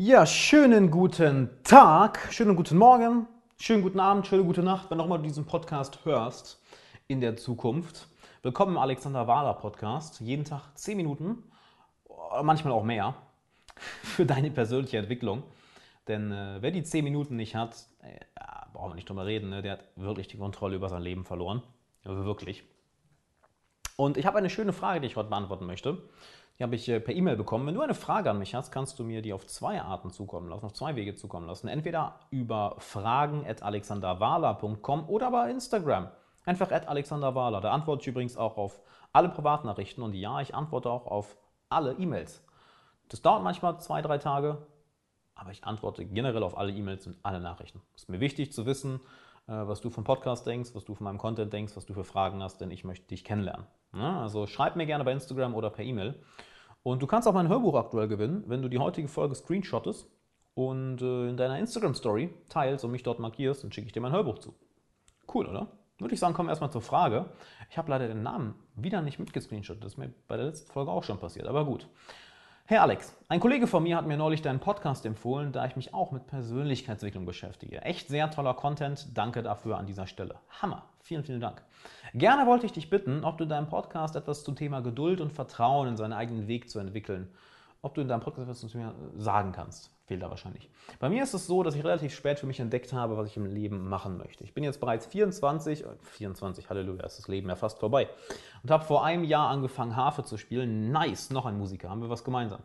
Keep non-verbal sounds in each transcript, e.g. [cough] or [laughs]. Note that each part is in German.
Ja, schönen guten Tag, schönen guten Morgen, schönen guten Abend, schöne gute Nacht, wenn du diesen Podcast hörst in der Zukunft. Willkommen im Alexander Wahler Podcast. Jeden Tag 10 Minuten, manchmal auch mehr, [laughs] für deine persönliche Entwicklung. Denn äh, wer die 10 Minuten nicht hat, äh, brauchen wir nicht drüber reden, ne? der hat wirklich die Kontrolle über sein Leben verloren. Also wirklich. Und ich habe eine schöne Frage, die ich heute beantworten möchte. Die habe ich äh, per E-Mail bekommen. Wenn du eine Frage an mich hast, kannst du mir die auf zwei Arten zukommen lassen, auf zwei Wege zukommen lassen. Entweder über fragen.alexanderwahler.com oder bei Instagram. Einfach alexanderwahler. Da antworte ich übrigens auch auf alle Privatnachrichten und ja, ich antworte auch auf alle E-Mails. Das dauert manchmal zwei, drei Tage, aber ich antworte generell auf alle E-Mails und alle Nachrichten. Es ist mir wichtig zu wissen, äh, was du vom Podcast denkst, was du von meinem Content denkst, was du für Fragen hast, denn ich möchte dich kennenlernen. Also schreib mir gerne bei Instagram oder per E-Mail. Und du kannst auch mein Hörbuch aktuell gewinnen, wenn du die heutige Folge screenshottest und äh, in deiner Instagram-Story teilst und mich dort markierst, dann schicke ich dir mein Hörbuch zu. Cool, oder? Würde ich sagen, kommen wir erstmal zur Frage. Ich habe leider den Namen wieder nicht mitgescreenshottet. Das ist mir bei der letzten Folge auch schon passiert, aber gut. Herr Alex, ein Kollege von mir hat mir neulich deinen Podcast empfohlen, da ich mich auch mit Persönlichkeitsentwicklung beschäftige. Echt sehr toller Content. Danke dafür an dieser Stelle. Hammer. Vielen, vielen Dank. Gerne wollte ich dich bitten, ob du in deinem Podcast etwas zum Thema Geduld und Vertrauen in seinen eigenen Weg zu entwickeln, ob du in deinem Podcast etwas zu mir sagen kannst. Fehlt da wahrscheinlich. Bei mir ist es so, dass ich relativ spät für mich entdeckt habe, was ich im Leben machen möchte. Ich bin jetzt bereits 24, 24, äh, Halleluja, ist das Leben ja fast vorbei. Und habe vor einem Jahr angefangen, Harfe zu spielen. Nice, noch ein Musiker, haben wir was gemeinsam.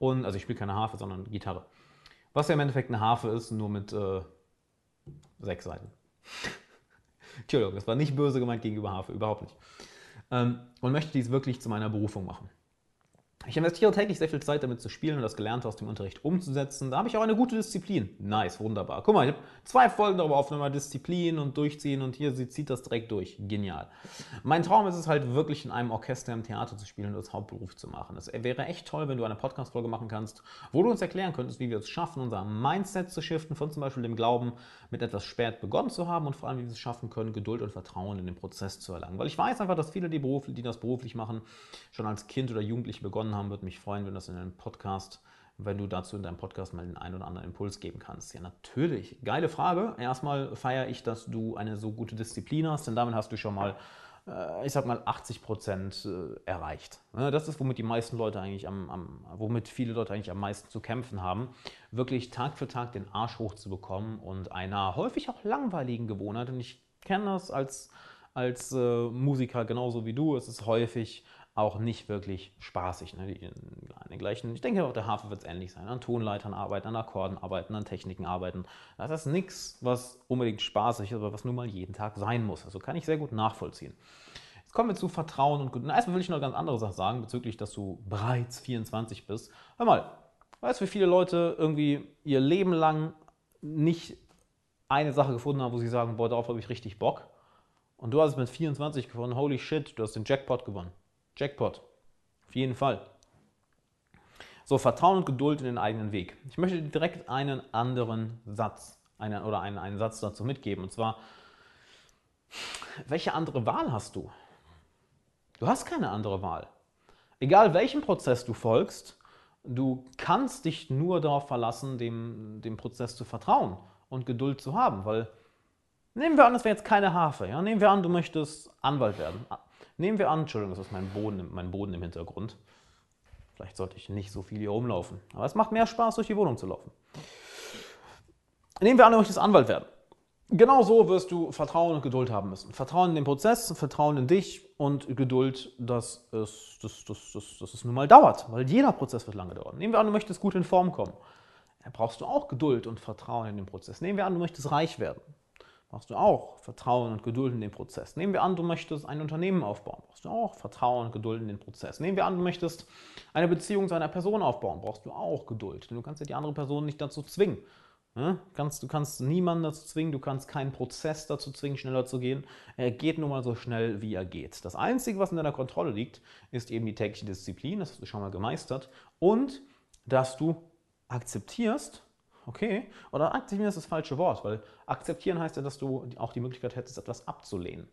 Und, also ich spiele keine Harfe, sondern Gitarre. Was ja im Endeffekt eine Harfe ist, nur mit äh, sechs Seiten. [laughs] Entschuldigung, das war nicht böse gemeint gegenüber Harfe, überhaupt nicht. Ähm, und möchte dies wirklich zu meiner Berufung machen. Ich investiere täglich sehr viel Zeit damit zu spielen und das Gelernte aus dem Unterricht umzusetzen. Da habe ich auch eine gute Disziplin. Nice, wunderbar. Guck mal, ich habe zwei Folgen darüber aufgenommen, Disziplin und Durchziehen und hier sie zieht das direkt durch. Genial. Mein Traum ist es halt wirklich in einem Orchester im Theater zu spielen und das Hauptberuf zu machen. Es wäre echt toll, wenn du eine Podcast-Folge machen kannst, wo du uns erklären könntest, wie wir es schaffen, unser Mindset zu shiften, von zum Beispiel dem Glauben, mit etwas spät begonnen zu haben und vor allem, wie wir es schaffen können, Geduld und Vertrauen in den Prozess zu erlangen. Weil ich weiß einfach, dass viele, die, Beruf, die das beruflich machen, schon als Kind oder Jugendlich begonnen haben, würde mich freuen, wenn das in einem Podcast, wenn du dazu in deinem Podcast mal den einen oder anderen Impuls geben kannst. Ja, natürlich. Geile Frage. Erstmal feiere ich, dass du eine so gute Disziplin hast, denn damit hast du schon mal, äh, ich sag mal, 80 Prozent äh, erreicht. Das ist, womit die meisten Leute eigentlich am, am, womit viele Leute eigentlich am meisten zu kämpfen haben, wirklich Tag für Tag den Arsch hochzubekommen und einer häufig auch langweiligen Gewohnheit. Und ich kenne das als, als äh, Musiker genauso wie du. Es ist häufig auch nicht wirklich spaßig. Ne? Die, die gleichen, ich denke auch der Hafen wird es ähnlich sein. An Tonleitern arbeiten, an Akkorden arbeiten, an Techniken arbeiten. Das ist nichts, was unbedingt spaßig ist, aber was nun mal jeden Tag sein muss. Also kann ich sehr gut nachvollziehen. Jetzt kommen wir zu Vertrauen und Gut. Erstmal will ich noch eine ganz andere Sache sagen, bezüglich, dass du bereits 24 bist. Hör mal, weißt du, wie viele Leute irgendwie ihr Leben lang nicht eine Sache gefunden haben, wo sie sagen, boah, darauf habe ich richtig Bock. Und du hast es mit 24 gefunden, holy shit, du hast den Jackpot gewonnen. Jackpot. Auf jeden Fall. So, Vertrauen und Geduld in den eigenen Weg. Ich möchte dir direkt einen anderen Satz einen, oder einen, einen Satz dazu mitgeben. Und zwar, welche andere Wahl hast du? Du hast keine andere Wahl. Egal welchem Prozess du folgst, du kannst dich nur darauf verlassen, dem, dem Prozess zu vertrauen und Geduld zu haben. Weil, nehmen wir an, es wäre jetzt keine Harfe. Ja? Nehmen wir an, du möchtest Anwalt werden. Nehmen wir an, Entschuldigung, das ist mein Boden, mein Boden im Hintergrund. Vielleicht sollte ich nicht so viel hier rumlaufen. Aber es macht mehr Spaß, durch die Wohnung zu laufen. Nehmen wir an, du möchtest Anwalt werden. Genau so wirst du Vertrauen und Geduld haben müssen. Vertrauen in den Prozess, Vertrauen in dich und Geduld, dass es, dass, dass, dass, dass es nun mal dauert, weil jeder Prozess wird lange dauern. Nehmen wir an, du möchtest gut in Form kommen. Da brauchst du auch Geduld und Vertrauen in den Prozess. Nehmen wir an, du möchtest reich werden brauchst du auch Vertrauen und Geduld in den Prozess. Nehmen wir an, du möchtest ein Unternehmen aufbauen, brauchst du auch Vertrauen und Geduld in den Prozess. Nehmen wir an, du möchtest eine Beziehung zu einer Person aufbauen, brauchst du auch Geduld, denn du kannst ja die andere Person nicht dazu zwingen. Ja? Kannst, du kannst niemanden dazu zwingen, du kannst keinen Prozess dazu zwingen, schneller zu gehen. Er geht nun mal so schnell, wie er geht. Das Einzige, was in deiner Kontrolle liegt, ist eben die tägliche Disziplin, das hast du schon mal gemeistert, und dass du akzeptierst, okay, oder akzeptieren ist das falsche Wort, weil akzeptieren heißt ja, dass du auch die Möglichkeit hättest, etwas abzulehnen.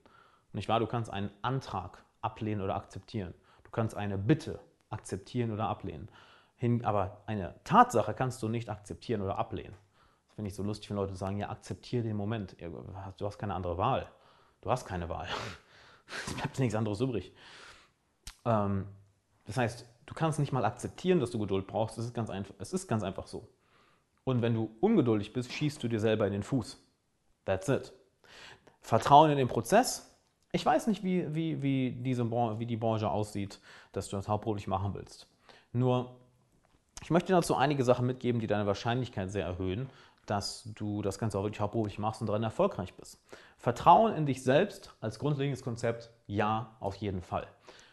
Nicht wahr? Du kannst einen Antrag ablehnen oder akzeptieren. Du kannst eine Bitte akzeptieren oder ablehnen. Hin, aber eine Tatsache kannst du nicht akzeptieren oder ablehnen. Das finde ich so lustig, wenn Leute sagen, ja, akzeptiere den Moment. Du hast keine andere Wahl. Du hast keine Wahl. [laughs] Es bleibt nichts anderes übrig. Ähm, das heißt, du kannst nicht mal akzeptieren, dass du Geduld brauchst. Es ist ganz es ist ganz einfach so. Und wenn du ungeduldig bist, schießt du dir selber in den Fuß. That's it. Vertrauen in den Prozess. Ich weiß nicht, wie, wie, wie, diese, wie die Branche aussieht, dass du das hauptberuflich machen willst. Nur, ich möchte dazu einige Sachen mitgeben, die deine Wahrscheinlichkeit sehr erhöhen, dass du das Ganze auch wirklich hauptberuflich machst und darin erfolgreich bist. Vertrauen in dich selbst als grundlegendes Konzept, ja, auf jeden Fall.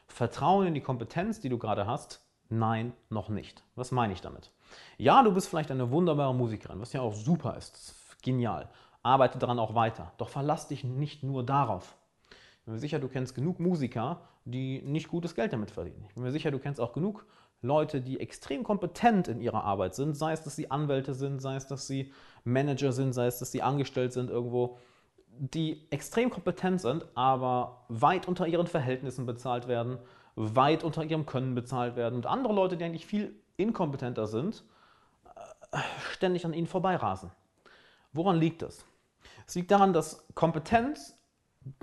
Vertrauen in die Kompetenz, die du gerade hast, nein, noch nicht. Was meine ich damit? Ja, du bist vielleicht eine wunderbare Musikerin, was ja auch super ist, genial. Arbeite daran auch weiter. Doch verlass dich nicht nur darauf. Ich bin mir sicher, du kennst genug Musiker, die nicht gutes Geld damit verdienen. Ich bin mir sicher, du kennst auch genug Leute, die extrem kompetent in ihrer Arbeit sind, sei es, dass sie Anwälte sind, sei es, dass sie Manager sind, sei es, dass sie angestellt sind irgendwo, die extrem kompetent sind, aber weit unter ihren Verhältnissen bezahlt werden, weit unter ihrem Können bezahlt werden und andere Leute, die eigentlich viel inkompetenter sind, äh, ständig an ihnen vorbeirasen. Woran liegt das? Es liegt daran, dass Kompetenz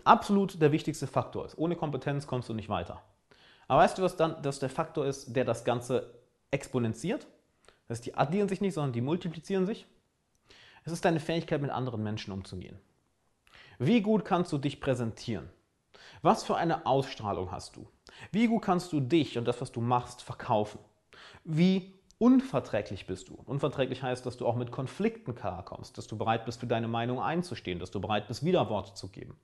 absolut der wichtigste Faktor ist. Ohne Kompetenz kommst du nicht weiter. Aber weißt du, was dann dass der Faktor ist, der das Ganze exponentiert? Das heißt, die addieren sich nicht, sondern die multiplizieren sich. Es ist deine Fähigkeit, mit anderen Menschen umzugehen. Wie gut kannst du dich präsentieren? Was für eine Ausstrahlung hast du? Wie gut kannst du dich und das, was du machst, verkaufen? Wie unverträglich bist du? Unverträglich heißt, dass du auch mit Konflikten klarkommst, dass du bereit bist, für deine Meinung einzustehen, dass du bereit bist, Widerworte zu geben.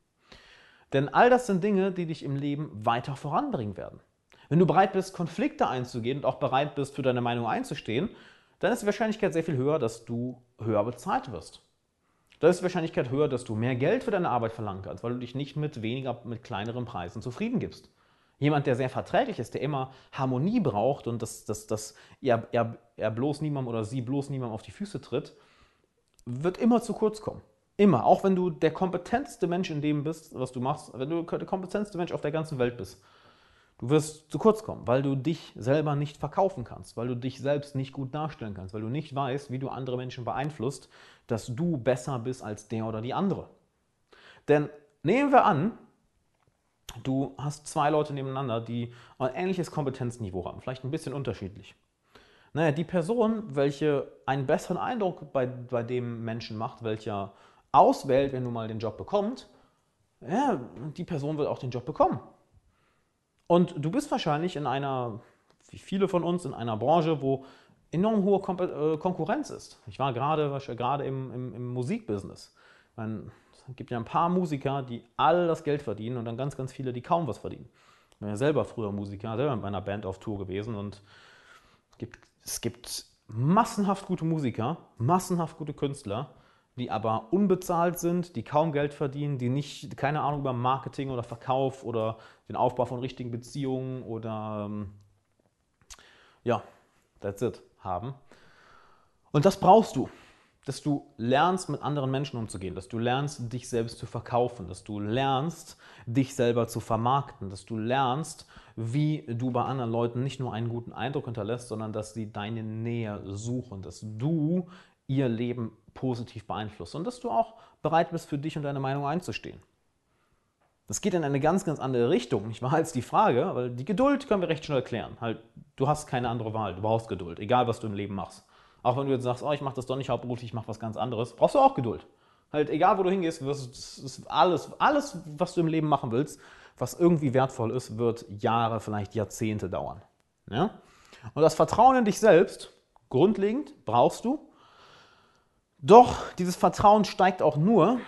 Denn all das sind Dinge, die dich im Leben weiter voranbringen werden. Wenn du bereit bist, Konflikte einzugehen und auch bereit bist, für deine Meinung einzustehen, dann ist die Wahrscheinlichkeit sehr viel höher, dass du höher bezahlt wirst. Da ist die Wahrscheinlichkeit höher, dass du mehr Geld für deine Arbeit verlangen kannst, weil du dich nicht mit weniger, mit kleineren Preisen zufrieden gibst. Jemand, der sehr verträglich ist, der immer Harmonie braucht und dass, dass, dass er, er, er bloß niemandem oder sie bloß niemandem auf die Füße tritt, wird immer zu kurz kommen. Immer. Auch wenn du der kompetenteste Mensch in dem bist, was du machst, wenn du der kompetenteste Mensch auf der ganzen Welt bist, du wirst zu kurz kommen, weil du dich selber nicht verkaufen kannst, weil du dich selbst nicht gut darstellen kannst, weil du nicht weißt, wie du andere Menschen beeinflusst, dass du besser bist als der oder die andere. Denn nehmen wir an, du hast zwei Leute nebeneinander, die ein ähnliches Kompetenzniveau haben, vielleicht ein bisschen unterschiedlich. Naja, die Person, welche einen besseren Eindruck bei, bei dem Menschen macht, welcher auswählt, wenn du mal den Job bekommst, ja, die Person wird auch den Job bekommen. Und du bist wahrscheinlich in einer, wie viele von uns, in einer Branche, wo enorm hohe äh, Konkurrenz ist. Ich war gerade, im, im, im Musikbusiness. Meine, es gibt ja ein paar Musiker, die all das Geld verdienen und dann ganz, ganz viele, die kaum was verdienen. Ich bin ja selber früher Musiker, selber mit meiner Band auf Tour gewesen und es gibt, es gibt massenhaft gute Musiker, massenhaft gute Künstler, die aber unbezahlt sind, die kaum Geld verdienen, die nicht, keine Ahnung über Marketing oder Verkauf oder den Aufbau von richtigen Beziehungen oder ähm, ja, that's it, haben. Und das brauchst du dass du lernst, mit anderen Menschen umzugehen, dass du lernst, dich selbst zu verkaufen, dass du lernst, dich selber zu vermarkten, dass du lernst, wie du bei anderen Leuten nicht nur einen guten Eindruck hinterlässt, sondern dass sie deine Nähe suchen, dass du ihr Leben positiv beeinflusst und dass du auch bereit bist, für dich und deine Meinung einzustehen. Das geht in eine ganz, ganz andere Richtung, nicht wahr, als die Frage, weil die Geduld können wir recht schnell klären. Halt, du hast keine andere Wahl, du brauchst Geduld, egal was du im Leben machst. Auch wenn du jetzt sagst, oh, ich mache das doch nicht hauptberuflich, ich mache was ganz anderes, brauchst du auch Geduld. Halt, egal wo du hingehst, wirst, alles, alles, was du im Leben machen willst, was irgendwie wertvoll ist, wird Jahre, vielleicht Jahrzehnte dauern. Ja? Und das Vertrauen in dich selbst, grundlegend, brauchst du. Doch dieses Vertrauen steigt auch nur,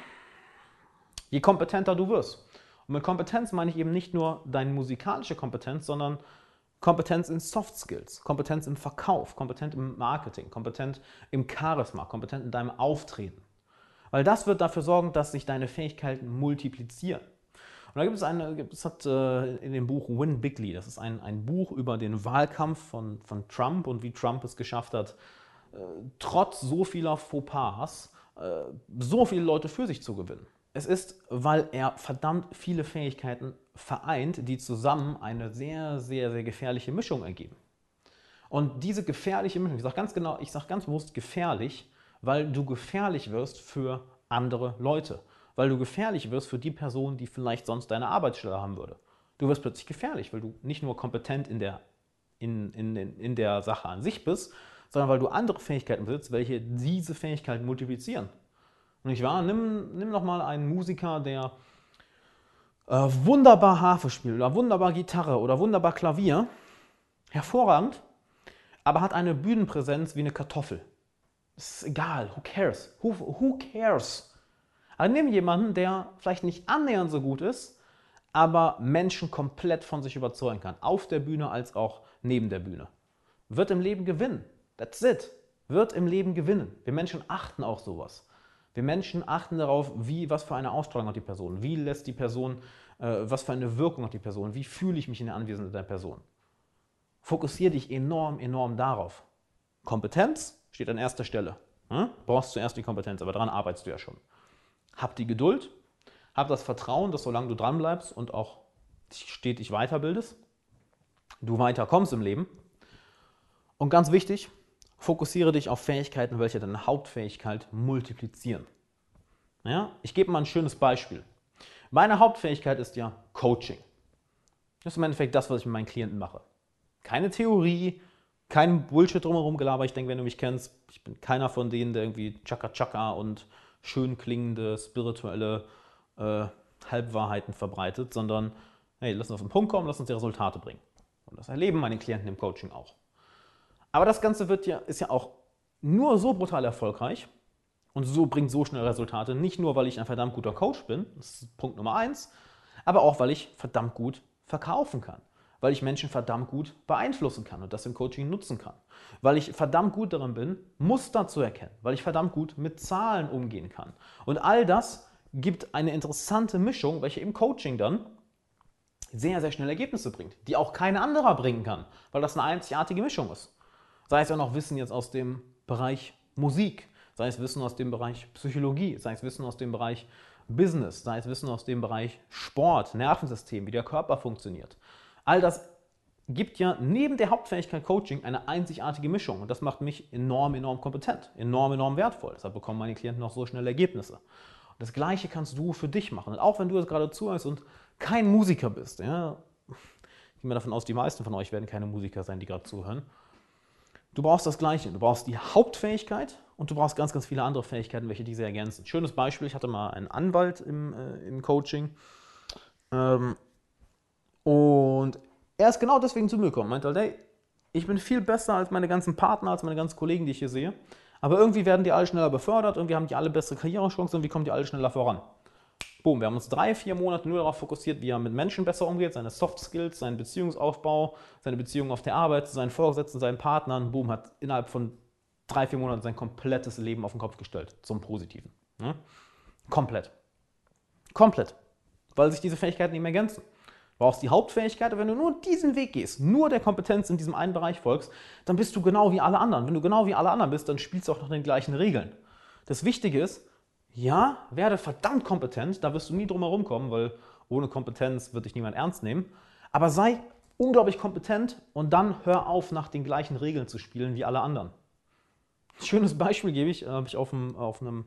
je kompetenter du wirst. Und mit Kompetenz meine ich eben nicht nur deine musikalische Kompetenz, sondern Kompetenz in Soft Skills, Kompetenz im Verkauf, kompetent im Marketing, kompetent im Charisma, kompetent in deinem Auftreten. Weil das wird dafür sorgen, dass sich deine Fähigkeiten multiplizieren. Und da gibt es eine, es hat äh, in dem Buch Win Bigly, das ist ein, ein Buch über den Wahlkampf von, von Trump und wie Trump es geschafft hat, äh, trotz so vieler Fauxpas äh, so viele Leute für sich zu gewinnen. Es ist, weil er verdammt viele Fähigkeiten vereint, die zusammen eine sehr, sehr, sehr gefährliche Mischung ergeben. Und diese gefährliche Mischung, ich sage ganz genau, ich sage ganz bewusst gefährlich, weil du gefährlich wirst für andere Leute. Weil du gefährlich wirst für die Person, die vielleicht sonst deine Arbeitsstelle haben würde. Du wirst plötzlich gefährlich, weil du nicht nur kompetent in der, in, in, in der Sache an sich bist, sondern weil du andere Fähigkeiten besitzt, welche diese Fähigkeiten multiplizieren. Und ich war, nimm, nimm noch mal einen Musiker, der äh, wunderbar Harfe spielt oder wunderbar Gitarre oder wunderbar Klavier, hervorragend, aber hat eine Bühnenpräsenz wie eine Kartoffel. Ist egal, who cares? Who, who cares? Also nimm jemanden, der vielleicht nicht annähernd so gut ist, aber Menschen komplett von sich überzeugen kann, auf der Bühne als auch neben der Bühne. Wird im Leben gewinnen. That's it. Wird im Leben gewinnen. Wir Menschen achten auch sowas. Wir Menschen achten darauf, wie, was für eine Ausstrahlung hat die Person, wie lässt die Person, was für eine Wirkung hat die Person, wie fühle ich mich in der Anwesenheit der Person. Fokussiere dich enorm, enorm darauf. Kompetenz steht an erster Stelle. Hm? Brauchst zuerst die Kompetenz, aber daran arbeitest du ja schon. Hab die Geduld, hab das Vertrauen, dass solange du dran bleibst und auch stetig weiterbildest, du weiterkommst im Leben. Und ganz wichtig, fokussiere dich auf Fähigkeiten, welche deine Hauptfähigkeit multiplizieren. Ja? Ich gebe mal ein schönes Beispiel. Meine Hauptfähigkeit ist ja Coaching. Das ist im Endeffekt das, was ich mit meinen Klienten mache. Keine Theorie, kein Bullshit drumherum gelabert. Ich denke, wenn du mich kennst, ich bin keiner von denen, der irgendwie Chaka Chaka und schön klingende, spirituelle äh, Halbwahrheiten verbreitet, sondern hey, lass uns auf den Punkt kommen, lass uns die Resultate bringen. Und das erleben meine Klienten im Coaching auch. Aber das Ganze wird ja, ist ja auch nur so brutal erfolgreich und so bringt so schnell Resultate, nicht nur, weil ich ein verdammt guter Coach bin, das ist Punkt Nummer eins, aber auch, weil ich verdammt gut verkaufen kann weil ich Menschen verdammt gut beeinflussen kann und das im Coaching nutzen kann. Weil ich verdammt gut darin bin, Muster zu erkennen, weil ich verdammt gut mit Zahlen umgehen kann. Und all das gibt eine interessante Mischung, welche im Coaching dann sehr, sehr schnell Ergebnisse bringt, die auch kein anderer bringen kann, weil das eine einzigartige Mischung ist. Sei es ja noch Wissen jetzt aus dem Bereich Musik, sei es Wissen aus dem Bereich Psychologie, sei es Wissen aus dem Bereich Business, sei es Wissen aus dem Bereich Sport, Nervensystem, wie der Körper funktioniert. All das gibt ja neben der Hauptfähigkeit Coaching eine einzigartige Mischung und das macht mich enorm, enorm kompetent, enorm, enorm wertvoll. Deshalb bekommen meine Klienten auch so schnell Ergebnisse. Und das Gleiche kannst du für dich machen. Und auch wenn du jetzt gerade zuhörst und kein Musiker bist, ja, ich gehe mal davon aus, die meisten von euch werden keine Musiker sein, die gerade zuhören. Du brauchst das Gleiche. Du brauchst die Hauptfähigkeit und du brauchst ganz, ganz viele andere Fähigkeiten, welche diese ergänzen. Schönes Beispiel: Ich hatte mal einen Anwalt im, äh, im Coaching. Ähm, und er ist genau deswegen zu mir gekommen. Meinte halt, hey, ich bin viel besser als meine ganzen Partner, als meine ganzen Kollegen, die ich hier sehe. Aber irgendwie werden die alle schneller befördert, irgendwie haben die alle bessere Karrierechancen, irgendwie kommen die alle schneller voran. Boom, wir haben uns drei, vier Monate nur darauf fokussiert, wie er mit Menschen besser umgeht, seine Soft Skills, seinen Beziehungsaufbau, seine Beziehungen auf der Arbeit, zu seinen Vorgesetzten, seinen Partnern. Boom, hat innerhalb von drei, vier Monaten sein komplettes Leben auf den Kopf gestellt, zum Positiven. Ne? Komplett. Komplett. Weil sich diese Fähigkeiten mehr ergänzen brauchst die Hauptfähigkeit, wenn du nur diesen Weg gehst, nur der Kompetenz in diesem einen Bereich folgst, dann bist du genau wie alle anderen. Wenn du genau wie alle anderen bist, dann spielst du auch nach den gleichen Regeln. Das Wichtige ist, ja, werde verdammt kompetent, da wirst du nie drum herum kommen, weil ohne Kompetenz wird dich niemand ernst nehmen. Aber sei unglaublich kompetent und dann hör auf, nach den gleichen Regeln zu spielen wie alle anderen. Ein schönes Beispiel gebe ich, äh, habe ich auf einem, auf einem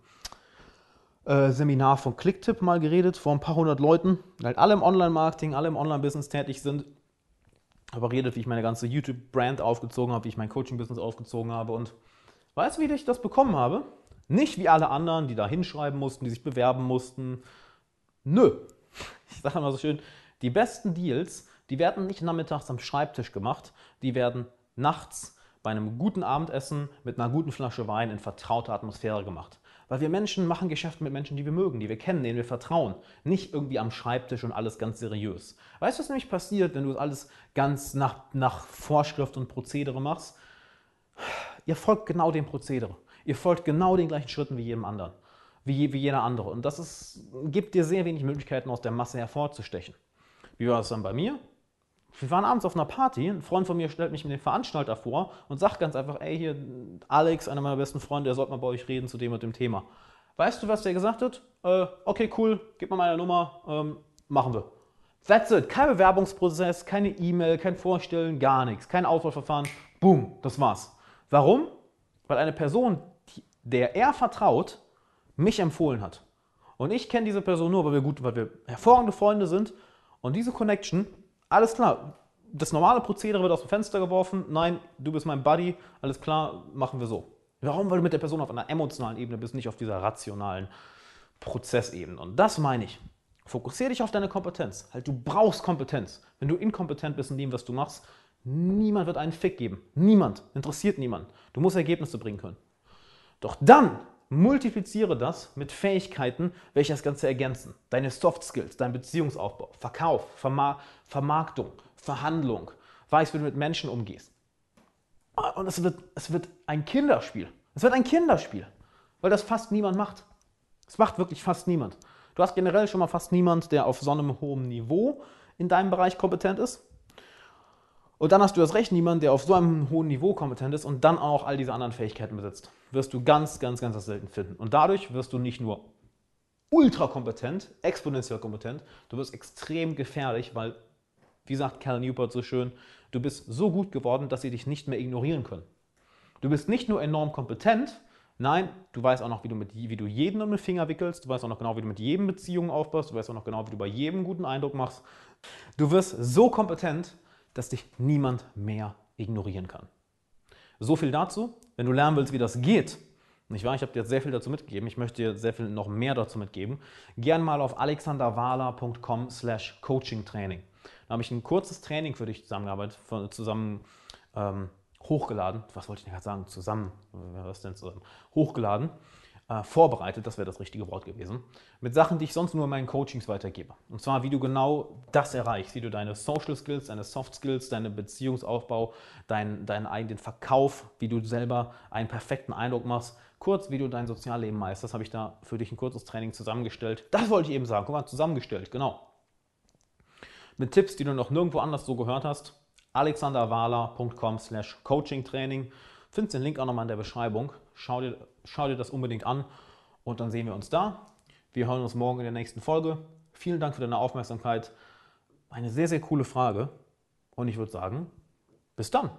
äh, Seminar von Clicktip mal geredet, vor ein paar hundert Leuten, halt alle im Online-Marketing, alle im Online-Business tätig sind. Aber redet, wie ich meine ganze YouTube-Brand aufgezogen habe, wie ich mein Coaching-Business aufgezogen habe. Und weißt du, wie ich das bekommen habe? Nicht wie alle anderen, die da hinschreiben mussten, die sich bewerben mussten. Nö. Ich sage mal so schön, die besten Deals, die werden nicht nachmittags am Schreibtisch gemacht, die werden nachts bei einem guten Abendessen mit einer guten Flasche Wein in vertrauter Atmosphäre gemacht. Weil wir Menschen machen Geschäfte mit Menschen, die wir mögen, die wir kennen, denen wir vertrauen. Nicht irgendwie am Schreibtisch und alles ganz seriös. Weißt du, was nämlich passiert, wenn du alles ganz nach, nach Vorschrift und Prozedere machst? Ihr folgt genau dem Prozedere. Ihr folgt genau den gleichen Schritten wie jedem anderen. Wie, wie jeder andere. Und das ist, gibt dir sehr wenig Möglichkeiten, aus der Masse hervorzustechen. Wie war das dann bei mir? Wir waren abends auf einer Party, ein Freund von mir stellt mich mit dem Veranstalter vor und sagt ganz einfach, ey, hier, Alex, einer meiner besten Freunde, der sollte mal bei euch reden zu dem und dem Thema. Weißt du, was der gesagt hat? Äh, okay, cool, gib mal meine Nummer, ähm, machen wir. That's it. Kein Bewerbungsprozess, keine E-Mail, kein Vorstellen, gar nichts. Kein Auswahlverfahren. Boom, das war's. Warum? Weil eine Person, der er vertraut, mich empfohlen hat. Und ich kenne diese Person nur, weil wir gut, weil wir hervorragende Freunde sind. Und diese Connection, alles klar, das normale Prozedere wird aus dem Fenster geworfen. Nein, du bist mein Buddy, alles klar, machen wir so. Warum? Weil du mit der Person auf einer emotionalen Ebene bist, nicht auf dieser rationalen Prozessebene. Und das meine ich. Fokussiere dich auf deine Kompetenz. Halt, du brauchst Kompetenz. Wenn du inkompetent bist in dem, was du machst, niemand wird einen Fick geben. Niemand. Interessiert niemand. Du musst Ergebnisse bringen können. Doch dann multipliziere das mit Fähigkeiten, welche das Ganze ergänzen. Deine Soft Skills, dein Beziehungsaufbau, Verkauf, Verma Vermarktung, Verhandlung, weißt, wie du mit Menschen umgehst. Ah, und es wird, es wird ein Kinderspiel. Es wird ein Kinderspiel, weil das fast niemand macht. Es macht wirklich fast niemand. Du hast generell schon mal fast niemand, der auf so einem hohen Niveau in deinem Bereich kompetent ist. Und dann hast du das Recht niemand, der auf so einem hohen Niveau kompetent ist und dann auch all diese anderen Fähigkeiten besitzt. Wirst du ganz, ganz, ganz selten finden. Und dadurch wirst du nicht nur ultra kompetent, exponentiell kompetent, du wirst extrem gefährlich, weil, wie sagt Cal Newport so schön, du bist so gut geworden, dass sie dich nicht mehr ignorieren können. Du bist nicht nur enorm kompetent, Nein, du weißt auch noch, wie du, mit, wie du jeden um den Finger wickelst. Du weißt auch noch genau, wie du mit jedem Beziehungen aufbaust. Du weißt auch noch genau, wie du bei jedem guten Eindruck machst. Du wirst so kompetent, dass dich niemand mehr ignorieren kann. So viel dazu. Wenn du lernen willst, wie das geht, nicht wahr? Ich habe dir jetzt sehr viel dazu mitgegeben. Ich möchte dir sehr viel noch mehr dazu mitgeben. Gern mal auf alexanderwala.com slash coachingtraining. Da habe ich ein kurzes Training für dich zusammengearbeitet, zusammen ähm, hochgeladen, was wollte ich gerade sagen, zusammen, was denn zusammen, hochgeladen, äh, vorbereitet, das wäre das richtige Wort gewesen, mit Sachen, die ich sonst nur in meinen Coachings weitergebe. Und zwar, wie du genau das erreichst, wie du deine Social Skills, deine Soft Skills, deinen Beziehungsaufbau, deinen, deinen eigenen Verkauf, wie du selber einen perfekten Eindruck machst, kurz, wie du dein Sozialleben meisterst, habe ich da für dich ein kurzes Training zusammengestellt. Das wollte ich eben sagen, guck mal, zusammengestellt, genau. Mit Tipps, die du noch nirgendwo anders so gehört hast alexanderwala.com slash coachingtraining. Findest den Link auch nochmal in der Beschreibung. Schau dir, schau dir das unbedingt an und dann sehen wir uns da. Wir hören uns morgen in der nächsten Folge. Vielen Dank für deine Aufmerksamkeit. Eine sehr, sehr coole Frage und ich würde sagen, bis dann.